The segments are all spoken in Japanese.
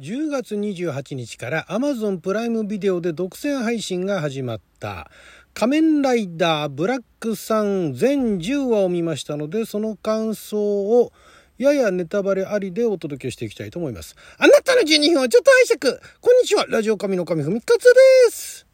10月28日から Amazon プライムビデオで独占配信が始まった。仮面ライダーブラックさん全10話を見ましたのでその感想をややネタバレありでお届けしていきたいと思います。あなたの12分をちょっと拝借。こんにちは。ラジオ神の神ふみかつです。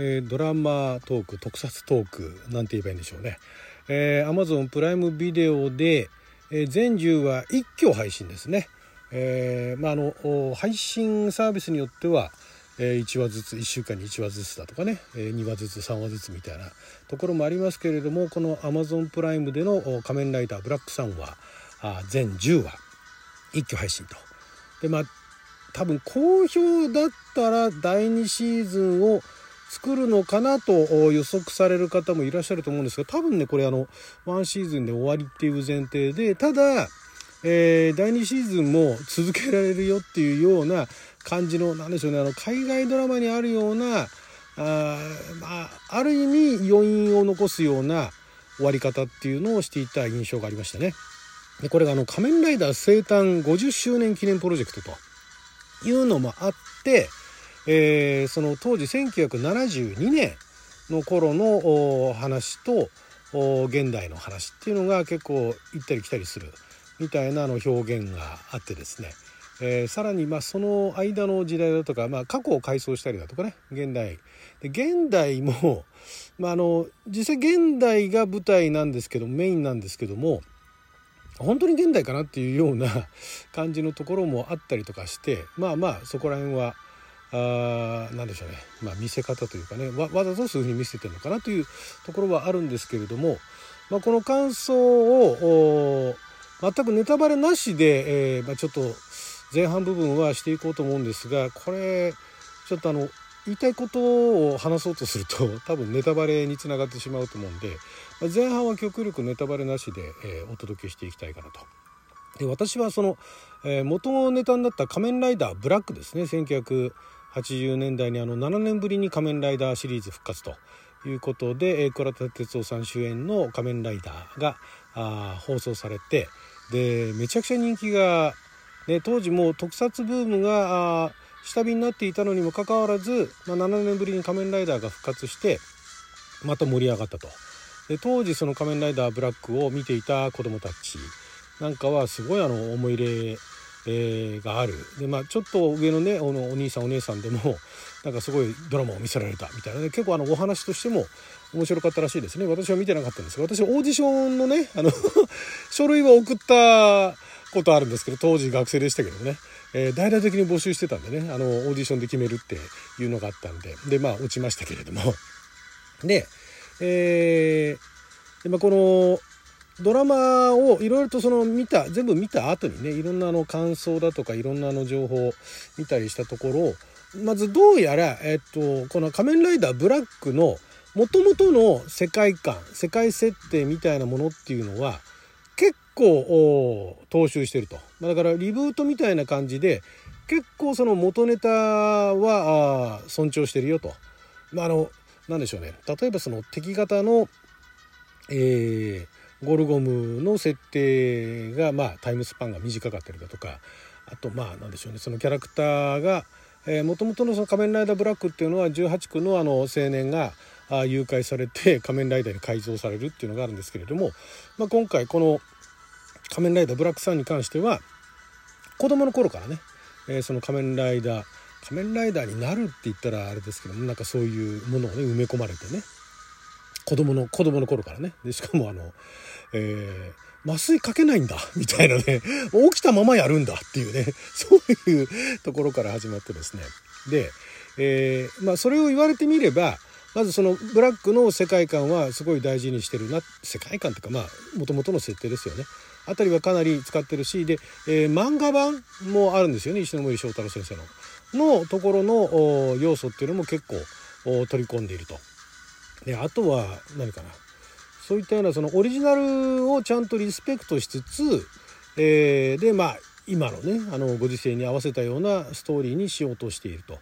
えー、ドラマトーク特撮トークなんて言えばいいんでしょうね、えー、Amazon プライムビデオで、えー、全10話一挙配信ですね、えーまあ、あの配信サービスによっては、えー、1話ずつ1週間に1話ずつだとかね、えー、2話ずつ3話ずつみたいなところもありますけれどもこの Amazon プライムでの「仮面ライダーブラックさんは」は全10話一挙配信と。でまあ多分好評だったら第2シーズンを作るのかなと予測される方もいらっしゃると思うんですが多分ねこれあの1シーズンで終わりっていう前提でただ、えー、第2シーズンも続けられるよっていうような感じの何でしょうねあの海外ドラマにあるようなあ,、まあ、ある意味余韻を残すような終わり方っていうのをしていた印象がありましたね。でこれがあの仮面ライダー生誕50周年記念プロジェクトというのもあって、えー、その当時1972年の頃の話と現代の話っていうのが結構行ったり来たりするみたいなの表現があってですね、えー、さらにまあその間の時代だとか、まあ、過去を回想したりだとかね現代。で現代も、まあ、あの実際現代が舞台なんですけどメインなんですけども本当に現代かなっていうような 感じのところもあったりとかしてまあまあそこら辺はあ何でしょうね、まあ、見せ方というかね。わわざとそういうふうに見せてるのかなというところはあるんですけれども、まあ、この感想を全くネタバレなしで、えーまあ、ちょっと前半部分はしていこうと思うんですがこれちょっとあの言いたいことを話そうとすると 多分ネタバレにつながってしまうと思うんで、まあ、前半は極力ネタバレなしで、えー、お届けしていきたいかなと。で私はその、えー、元のネタになった「仮面ライダーブラック」ですね。1900 80年代にあの7年ぶりに「仮面ライダー」シリーズ復活ということで倉田哲夫さん主演の「仮面ライダーが」が放送されてでめちゃくちゃ人気が、ね、当時もう特撮ブームが下火になっていたのにもかかわらず、まあ、7年ぶりに「仮面ライダー」が復活してまた盛り上がったと。で当時その「仮面ライダーブラック」を見ていた子どもたちなんかはすごいあの思い入れえー、がある。で、まあ、ちょっと上のねおのお兄さんお姉さんでも なんかすごいドラマを見せられたみたいな。ね結構あのお話としても面白かったらしいですね。私は見てなかったんですが私オーディションのねあの 書類は送ったことあるんですけど当時学生でしたけどね、えー、大々的に募集してたんでねあのオーディションで決めるっていうのがあったんででまあ落ちましたけれども。で,、えー、でまあ、このドラマをいろいろとその見た全部見た後にねいろんなの感想だとかいろんなの情報を見たりしたところまずどうやら、えっと、この「仮面ライダーブラック」のもともとの世界観世界設定みたいなものっていうのは結構踏襲してるとまだからリブートみたいな感じで結構その元ネタは尊重してるよと。まあ、あの何でしょうね例えばその敵型の、えー、ゴルゴムの設定が、まあ、タイムスパンが短かったりだとかあとまあ何でしょうね。そのキャラクターがもともとのその仮面ライダーブラックっていうのは18区のあの青年が誘拐されて 仮面ライダーに改造されるっていうのがあるんですけれども、まあ、今回この仮面ライダーブラックさんに関しては子供の頃からね、え、その仮面ライダー仮面ライダーになるって言ったらあれですけどもなんかそういうものをね埋め込まれてね子供の子供の頃からねでしかもあの、えー、麻酔かけないんだみたいなね起きたままやるんだっていうね そういうところから始まってですねで、えー、まあ、それを言われてみればまずそのブラックの世界観はすごい大事にしてるな世界観というかまあもともとの設定ですよね。あたりはかなり使ってるしで、えー、漫画版もあるんですよね石森章太郎先生の。のところの要素っていうのも結構取り込んでいると。であとは何かなそういったようなそのオリジナルをちゃんとリスペクトしつつ、えー、でまあ今のねあのご時世に合わせたようなストーリーにしようとしていると。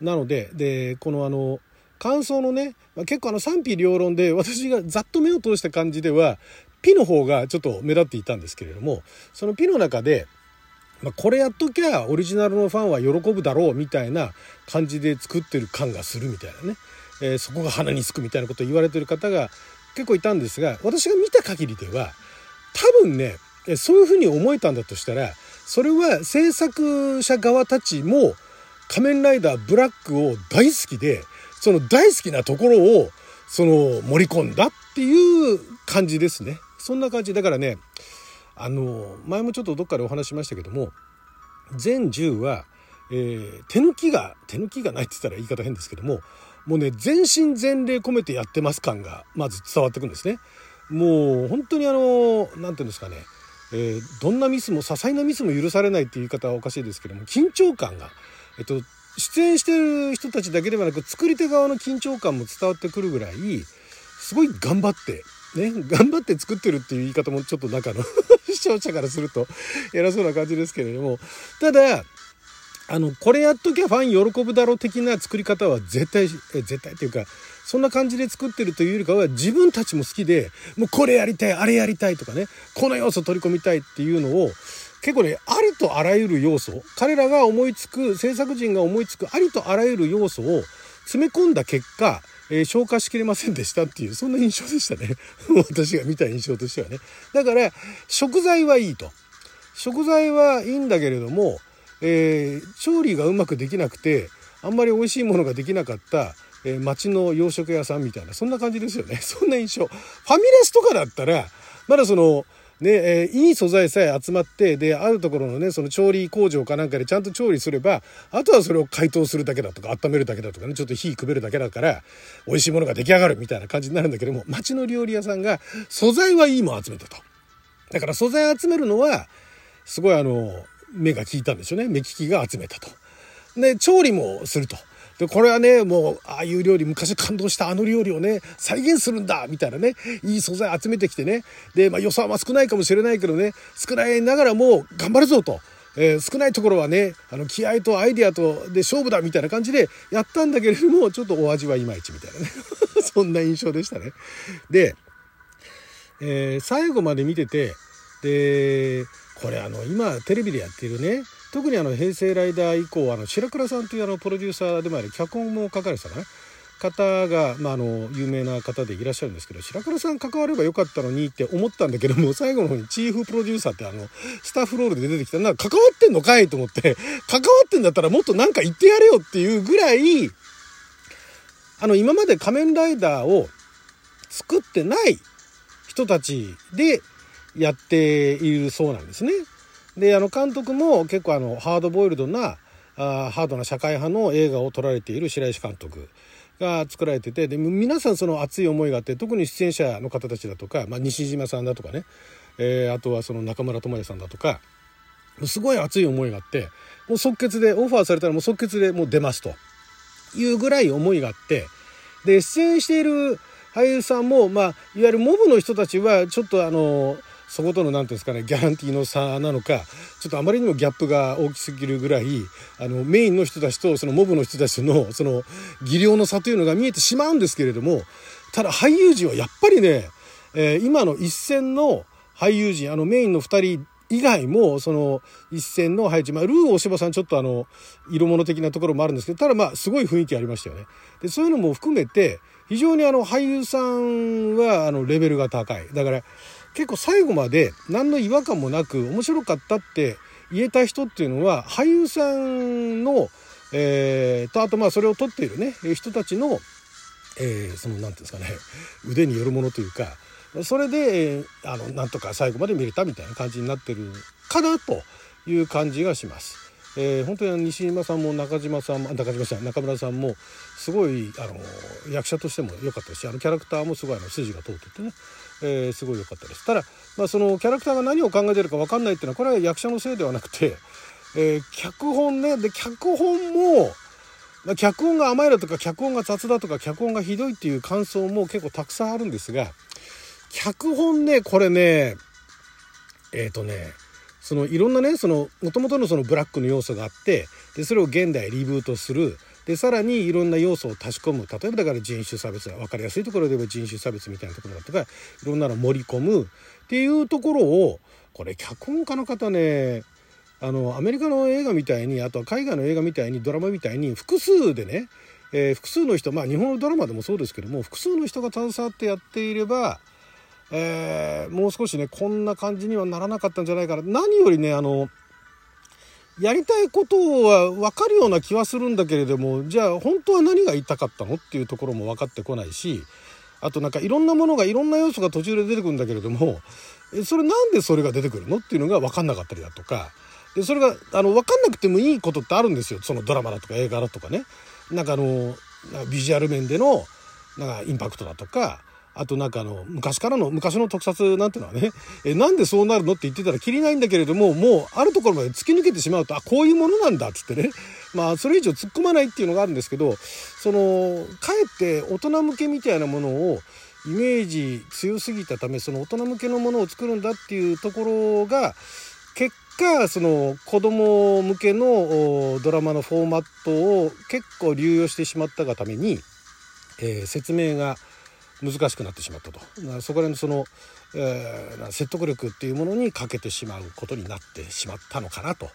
なのででこのあの感想のね、まあ、結構あの賛否両論で私がざっと目を通した感じではピの方がちょっと目立っていたんですけれどもそのピの中で、まあ、これやっときゃオリジナルのファンは喜ぶだろうみたいな感じで作ってる感がするみたいなね、えー、そこが鼻につくみたいなことを言われてる方が結構いたんですが私が見た限りでは多分ねそういうふうに思えたんだとしたらそれは制作者側たちも仮面ライダーブラックを大好きでその大好きなところをその盛り込んだっていう感じですね。そんな感じだからねあの前もちょっとどっかでお話しましたけども全10は、えー、手抜きが手抜きがないって言ったら言い方変ですけどももうね全身全霊込めてやってます感がまず伝わってくんですね。もう本当にあの何て言うんですかね、えー、どんなミスも些細なミスも許されないっていう言い方はおかしいですけども緊張感が、えっと、出演してる人たちだけではなく作り手側の緊張感も伝わってくるぐらいすごい頑張ってね頑張って作ってるっていう言い方もちょっと中の 視聴者からすると偉そうな感じですけれどもただあのこれやっときゃファン喜ぶだろう的な作り方は絶対え絶対っていうかそんな感じで作ってるというよりかは自分たちも好きでもうこれやりたいあれやりたいとかねこの要素取り込みたいっていうのを結構ねありとあらゆる要素彼らが思いつく制作陣が思いつくありとあらゆる要素を詰め込んだ結果、えー、消化しきれませんでしたっていうそんな印象でしたね。私が見た印象としてはね。だから食材はいいと。食材はいいんだけれども、えー、調理がうまくできなくてあんまり美味しいものができなかったえー、町の洋食屋さんみたいなそんな感じですよね。そんな印象。ファミレスとかだったらまだそのねえー、いい素材さえ集まってであるところのねその調理工場かなんかでちゃんと調理すればあとはそれを解凍するだけだとか温めるだけだとかねちょっと火くべるだけだから美味しいものが出来上がるみたいな感じになるんだけども町の料理屋さんが素材はいいもん集めたと。だから素材集めるのはすごいあの目が利いたんでしょうね。目利きが集めたと。で調理もすると。でこれはねもうああいう料理昔感動したあの料理をね再現するんだみたいなねいい素材集めてきてね。で、まあ、予算は少ないかもしれないけどね少ないながらも頑張るぞと。えー、少ないところはねあの気合とアイデアとで勝負だみたいな感じでやったんだけれどもちょっとお味はいまいちみたいなね。そんな印象でしたね。で、えー、最後まで見ててでこれあの今テレビでやってるね特にあの平成ライダー以降あの白倉さんというあのプロデューサーでもあり脚本も書かれてたかな。方が、まあ、あの有名な方でいらっしゃるんですけど白倉さん関わればよかったのにって思ったんだけども 最後の方にチーフプロデューサーってあのスタッフロールで出てきたなんか関わってんのかいと思って 関わってんだったらもっと何か言ってやれよっていうぐらいあの今まで仮面ライダーを作ってない人たちでやっているそうなんですね。であの監督も結構あのハードボイルドなあハードな社会派の映画を撮られている白石監督が作られててで皆さんその熱い思いがあって特に出演者の方たちだとか、まあ、西島さんだとかね、えー、あとはその中村智也さんだとかすごい熱い思いがあってもう即決でオファーされたらもう即決でもう出ますというぐらい思いがあってで出演している俳優さんも、まあ、いわゆるモブの人たちはちょっとあのそことの何ていうんですかねギャランティーの差なのかちょっとあまりにもギャップが大きすぎるぐらいあのメインの人たちとそのモブの人たちのその技量の差というのが見えてしまうんですけれどもただ俳優陣はやっぱりね、えー、今の一線の俳優陣あのメインの2人以外もその一線の配置、まあ、ルー大柴さんちょっとあの色物的なところもあるんですけどただまあすごい雰囲気ありましたよね。でそういうのも含めて非常にあの俳優さんはあのレベルが高いだから結構最後まで何の違和感もなく面白かったって言えた人っていうのは俳優さんの、えー、とあとまあそれを撮っているね人たちの、えー、その何て言うんですかね腕によるものというかそれで、えー、あのなんとか最後まで見れたみたいな感じになってるかなという感じがします。えー、本当に西島さんも中島さんも中島さん中村さんもすごいあの役者としても良かったしあのキャラクターもすごいあの筋が通っててねえー、すごい良かったです。ただ、まあ、そのキャラクターが何を考えてるか分かんないっていうのはこれは役者のせいではなくて、えー、脚本ねで脚本も脚本が甘いだとか脚本が雑だとか脚本がひどいっていう感想も結構たくさんあるんですが脚本ねこれねえっ、ー、とねそのいろんなねその元々のそのブラックの要素があってでそれを現代リブートする。でさらにいろんな要素を足し込む。例えばだから人種差別分かりやすいところで言えば人種差別みたいなところだとかいろんなの盛り込む。っていうところをこれ脚本家の方ねあのアメリカの映画みたいにあとは海外の映画みたいにドラマみたいに複数でね、えー、複数の人まあ日本のドラマでもそうですけども複数の人が携わってやっていれば、えー、もう少しねこんな感じにはならなかったんじゃないかな何よりねあのやりたいことは分かるような気はするんだけれどもじゃあ本当は何が言いたかったのっていうところも分かってこないしあとなんかいろんなものがいろんな要素が途中で出てくるんだけれどもそれなんでそれが出てくるのっていうのが分かんなかったりだとかでそれがあの分かんなくてもいいことってあるんですよそのドラマだとか映画だとかね。なんかあのビジュアル面でのなんかインパクトだとかあとなんかあの、昔からの、昔の特撮なんてのはね、え、なんでそうなるのって言ってたらきりないんだけれども、もうあるところまで突き抜けてしまうと、あ、こういうものなんだっつってね。まあ、それ以上突っ込まないっていうのがあるんですけど、その、かえって大人向けみたいなものを、イメージ強すぎたため、その大人向けのものを作るんだっていうところが、結果、その子供向けのドラマのフォーマットを結構流用してしまったがために、えー、説明が難しくなってしまったと。そこら辺のその、えー、説得力っていうものに欠けてしまうことになってしまったのかなと。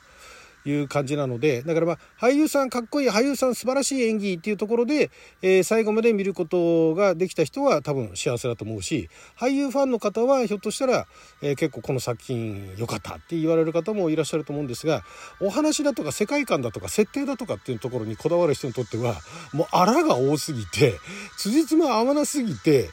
いう感じなのでだからまあ俳優さんかっこいい俳優さん素晴らしい演技っていうところで、えー、最後まで見ることができた人は多分幸せだと思うし俳優ファンの方はひょっとしたら、えー、結構この作品良かったって言われる方もいらっしゃると思うんですがお話だとか世界観だとか設定だとかっていうところにこだわる人にとってはもうあらが多すぎて辻褄合わなすぎて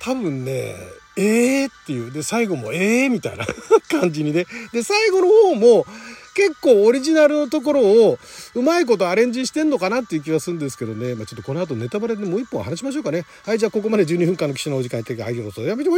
多分ねえーっていうで最後もえーみたいな 感じにねで最後の方も結構オリジナルのところをうまいことアレンジしてんのかなっていう気がするんですけどね。まあ、ちょっとこの後ネタバレでもう一本話しましょうかね。はい、じゃあここまで12分間の記者のお時間やってるから、はい、どうぞ。やめて